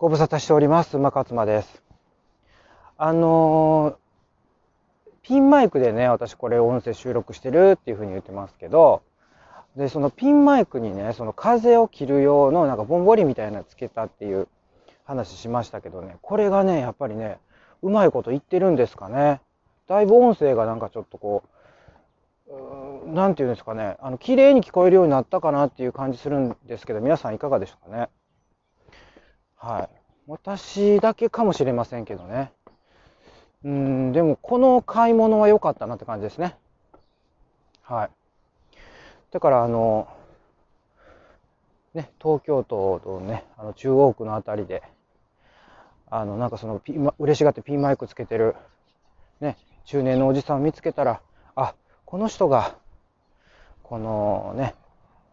ご無沙汰しております。馬勝馬です。あのーピンマイクでね、私これ音声収録してるっていう風に言ってますけど、で、そのピンマイクにね、その風を切る用のなんかボンボリみたいなのつけたっていう話しましたけどね、これがね、やっぱりね、うまいこと言ってるんですかね。だいぶ音声がなんかちょっとこう、うーんなんていうんですかね、あの、綺麗に聞こえるようになったかなっていう感じするんですけど、皆さんいかがでしょうかね？はい。私だけかもしれませんけどね。うん、でもこの買い物は良かったなって感じですね。はい。だからあの、ね、東京都のね、あの中央区のあたりで、あの、なんかそのピ、嬉しがってピンマイクつけてる、ね、中年のおじさんを見つけたら、あ、この人が、このね、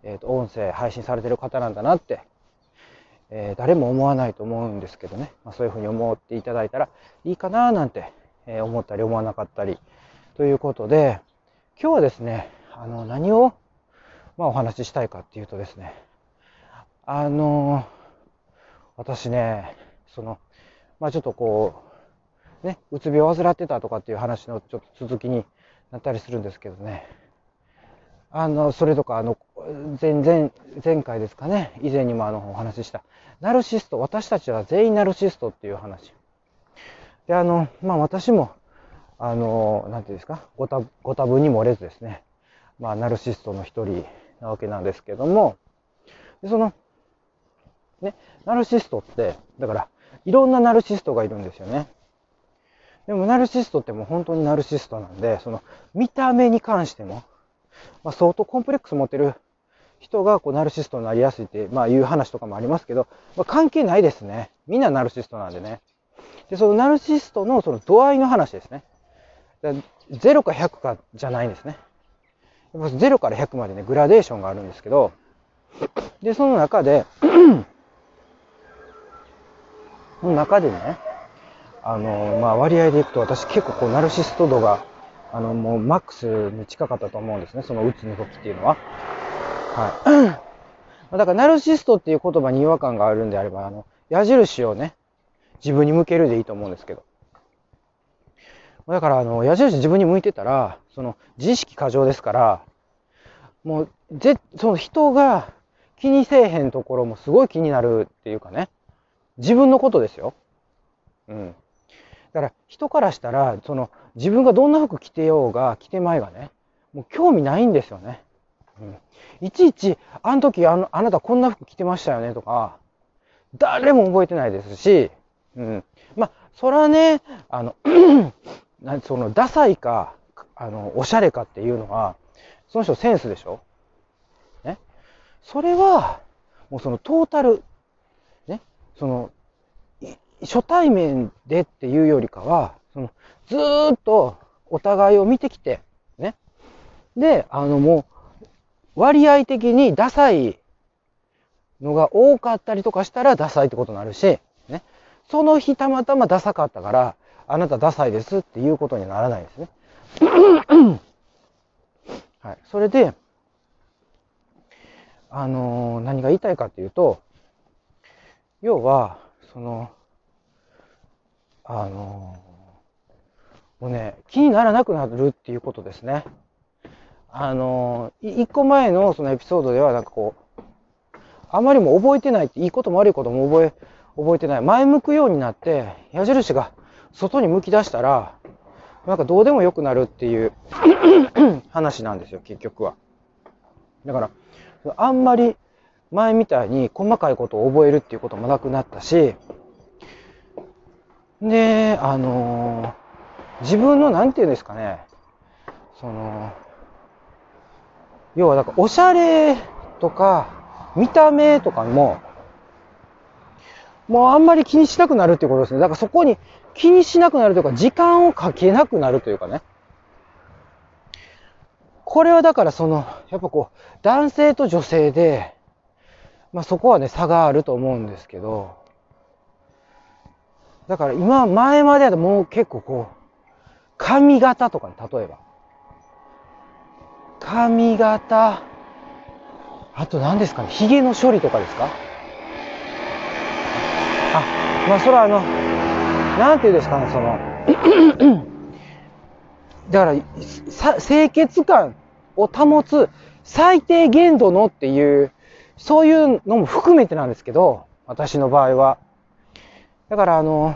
えっ、と、音声配信されてる方なんだなって、えー誰も思わないと思うんですけどね、まあ、そういうふうに思っていただいたらいいかななんて、え思ったり思わなかったり。ということで今日はですねあの何を、まあ、お話ししたいかっていうとですね。あの私ねそのまあちょっとこうねうつ病を患ってたとかっていう話のちょっと続きになったりするんですけどね。あの、それとか、あの、前々、前回ですかね、以前にもあの、お話しした、ナルシスト、私たちは全員ナルシストっていう話。で、あの、まあ私も、あの、なんていうんですか、ご多ご多分に漏れずですね、まあナルシストの一人なわけなんですけども、でその、ね、ナルシストって、だから、いろんなナルシストがいるんですよね。でもナルシストってもう本当にナルシストなんで、その見た目に関しても、まあ、相当コンプレックス持ってる人がこうナルシストになりやすいって、まあ、いう話とかもありますけど、まあ、関係ないですね。みんなナルシストなんでね。で、そのナルシストのその度合いの話ですね。だ0か100かじゃないんですね。0から100までね、グラデーションがあるんですけど、で、その中で、その中でね、あの、まあ、割合でいくと私結構こうナルシスト度があの、もうマックスに近かったと思うんですね。その打つの時っていうのは。はい。だから、ナルシストっていう言葉に違和感があるんであれば、あの、矢印をね、自分に向けるでいいと思うんですけど。だから、あの、矢印自分に向いてたら、その、自意識過剰ですから、もう、ぜ、その人が気にせえへんところもすごい気になるっていうかね。自分のことですよ。うん。だから人からしたら、その自分がどんな服着てようが着てまいがね、もう興味ないんですよね。うん。いちいち、あの時あの、あなたこんな服着てましたよねとか、誰も覚えてないですし、うん。まあ、それはね、あの、なんその、ダサいか、あの、おしゃれかっていうのは、その人センスでしょ？ね？それは、もうそのトータル、ね、その、初対面でっていうよりかは、そのずーっとお互いを見てきて、ね？で、あのもう、割合的にダサいのが多かったりとかしたらダサいってことになるし、ね。その日たまたまダサかったから、あなたダサいですっていうことにならないですね。はい。それで、あのー何が言いたいかっていうと、要は、その、あのもうね、気にならなくなるっていうことですね。あの一個前のそのエピソードではなんかこう、あまりも覚えてないって、いいことも悪いことも覚え、覚えてない。前向くようになって、矢印が外に向き出したら、なんかどうでもよくなるっていう 話なんですよ、結局は。だから、あんまり前みたいに細かいことを覚えるっていうこともなくなったし、で、あのー自分のなんていうんですかね、その、要はだかおしゃれとか、見た目とかも、もうあんまり気にしなくなるっていうことですね。だからそこに気にしなくなるというか、時間をかけなくなるというかね。これはだからその、やっぱこう、男性と女性で、まあそこはね、差があると思うんですけど、だから今、前まではもう結構こう、髪型とかね、例えば。髪型、あと何ですかね、髭の処理とかですか。あ、まあそれはあのなんていうんですかねその。だからさ清潔感を保つ最低限度のっていうそういうのも含めてなんですけど私の場合は。だからあの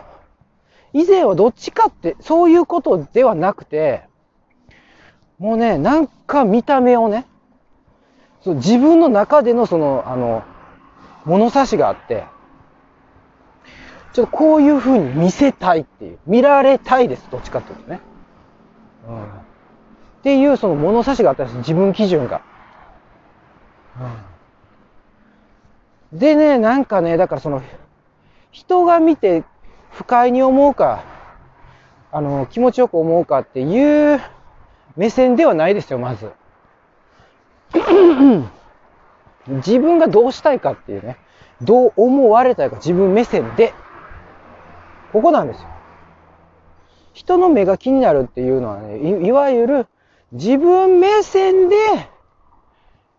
以前はどっちかってそういうことではなくてもうねなんか見た目をねそう自分の中でのそのあの物差しがあってちょっとこういう風に見せたいっていう、見られたいです、どっちかっていうとね。うん。っていうその物差しがあったんです、自分基準が。うん。でね、なんかね、だからその、人が見て不快に思うか、あの、気持ちよく思うかっていう目線ではないですよ、まず。自分がどうしたいかっていうね、どう思われたいか、自分目線でここなんですよ。人の目が気になるっていうのはね、いいわゆる自分目線で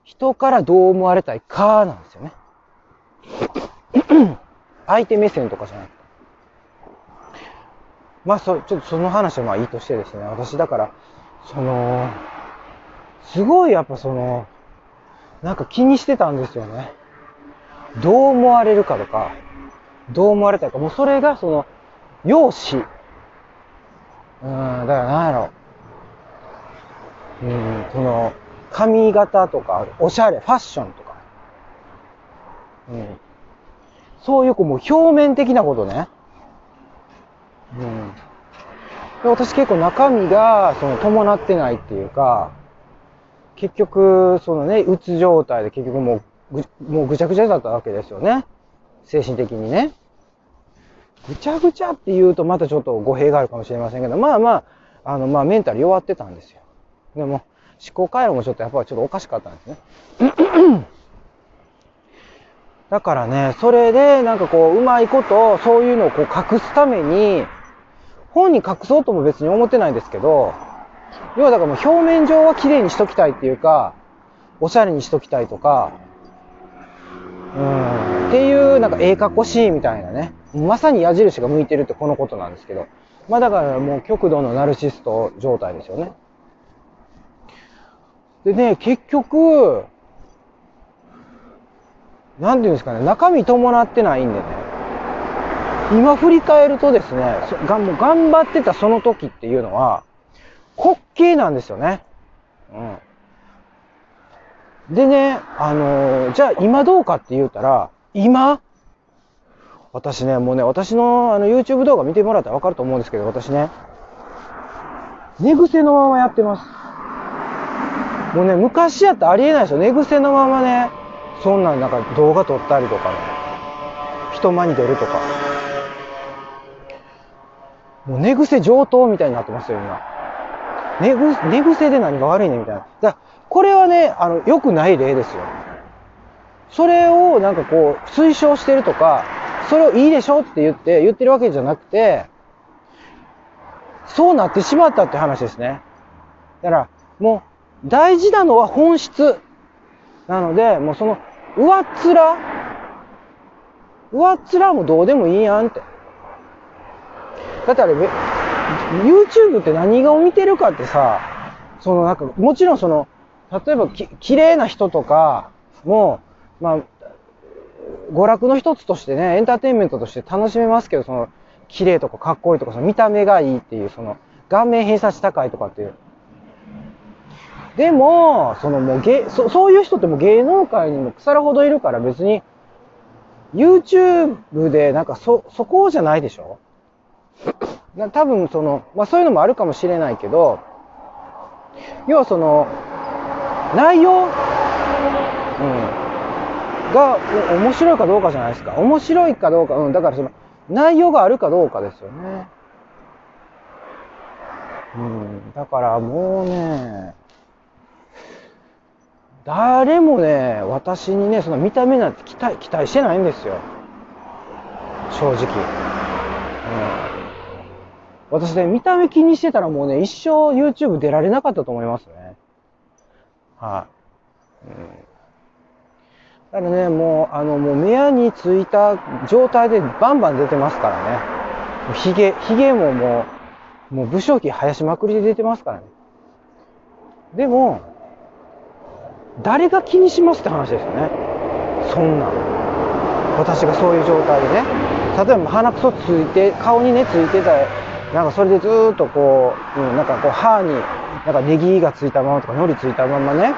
人からどう思われたいかなんですよね。相手目線とかじゃなくて。まあそ、ちょっとその話はまあいいとしてですね、私だから、その、すごいやっぱその、なんか気にしてたんですよね。どう思われるかとか、どう思われたか、もうそれがその、容姿。うん、だから何やろ。うん、その、髪型とか、おしゃれ、ファッションとか。うん。そういうこう、もう表面的なことね。うん。で私結構中身が、その、伴ってないっていうか、結局、そのね、うつ状態で結局もう、ぐ、もうぐちゃぐちゃだったわけですよね。精神的にね。ぐちゃぐちゃって言うとまたちょっと語弊があるかもしれませんけど、まあまあ、あの、まあメンタル弱ってたんですよ。でも、思考回路もちょっとやっぱりちょっとおかしかったんですね。だからね、それでなんかこう、うまいこと、そういうのをこう隠すために、本に隠そうとも別に思ってないんですけど、要はだからもう表面上は綺麗にしときたいっていうか、おしゃれにしときたいとか、うん、っていうなんかええかっこしいみたいなね。まさに矢印が向いてるってこのことなんですけど。まあだからもう極度のナルシスト状態ですよね。でね、結局、なんていうんですかね、中身伴ってないんでね。今振り返るとですね、がもう頑張ってたその時っていうのは、滑稽なんですよね。うん。でね、あのー、じゃあ今どうかって言うたら、今、私ね、もうね、私のあの YouTube 動画見てもらったらわかると思うんですけど、私ね、寝癖のままやってます。もうね、昔やったらありえないですよ。寝癖のままね、そんなんなんか動画撮ったりとかね、人前に出るとか。もう寝癖上等みたいになってますよ、今。寝ぐ寝癖で何が悪いねみたいな。だこれはね、あの、良くない例ですよ。それをなんかこう、推奨してるとか、それをいいでしょって言って言ってるわけじゃなくて、そうなってしまったって話ですね。だから、もう、大事なのは本質。なので、もうその、上っ面上っ面もどうでもいいやんって。だってあれ、YouTube って何を見てるかってさ、そのなんか、もちろんその、例えばき、綺麗な人とかも、まあ、娯楽の一つとしてね、エンターテインメントとして楽しめますけど、その、綺麗とかかっこいいとか、その見た目がいいっていう、その、顔面偏差値高いとかっていう。でも、そのもう芸、そそういう人ってもう芸能界にも腐るほどいるから別に、YouTube でなんかそ、そこじゃないでしょ？多分その、まあそういうのもあるかもしれないけど、要はその、内容、うん。が面白いかどうかじゃないですか。面白いかどうか、うん、だからその内容があるかどうかですよね。うん、だからもうね、誰もね、私にね、その見た目なんて期待、期待してないんですよ。正直。うん。私ね、見た目気にしてたらもうね、一生 YouTube 出られなかったと思いますね。はい、うんだからね、もう、あの、もう目やについた状態でバンバン出てますからね。ヒゲ、ヒゲももう、もう武将機生やしまくりで出てますからね。でも、誰が気にしますって話ですよね。そんなん。私がそういう状態でね。例えば鼻くそついて、顔にね、ついてた、なんかそれでずーっとこう、うん、なんかこう歯に、なんかネギがついたままとか、海苔ついたままね、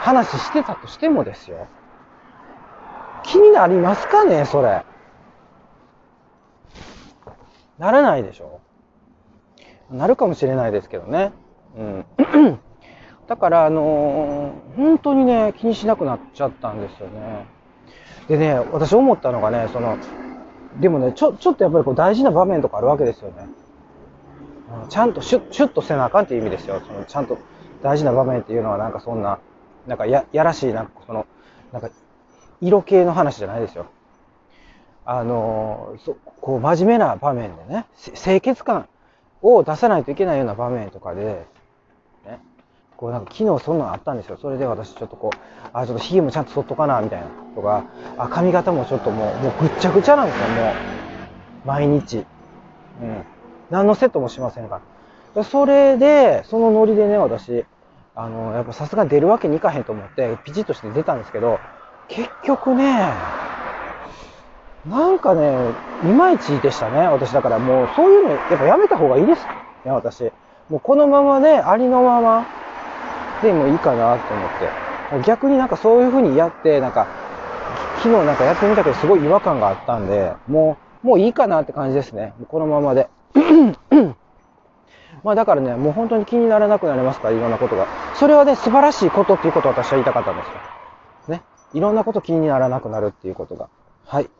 話してたとしてもですよ。気になりますかね、それ。ならないでしょなるかもしれないですけどね。うん。だから、あのー本当にね、気にしなくなっちゃったんですよね。でね、私思ったのがね、その、でもね、ちょ、ちょっとやっぱりこう大事な場面とかあるわけですよね。ちゃんとシュッ、シュッとせなあかんっていう意味ですよ。そのちゃんと大事な場面っていうのはなんかそんな、なんかや、やらしい、なんかその、なんか、色系の話じゃないですよ。あのーそこう、真面目な場面でね、清潔感を出さないといけないような場面とかで、ね、こうなんか昨日そんなのあったんですよ。それで私ちょっとこう、あ、ちょっと髭もちゃんと剃っとかな、みたいな。とか、あ、髪型もちょっともう、もうぐっちゃぐちゃなんですよ、もう。毎日。うん。何のセットもしませんから。それで、そのノリでね、私、あの、やっぱさすがに出るわけにいかへんと思って、ピチッとして出たんですけど、結局ね、なんかね、いまいちでしたね、私。だからもう、そういうの、やっぱやめた方がいいですね、私。もうこのままで、ありのままでもいいかなと思って。逆になんかそういう風にやって、なんか、昨日なんかやってみたけど、すごい違和感があったんで、もう、もういいかなって感じですね。このままで。まあだからね、もう本当に気にならなくなりますから、いろんなことが。それはね、素晴らしいことっていうことを私は言いたかったんですよ。ね。いろんなこと気にならなくなるっていうことが。はい。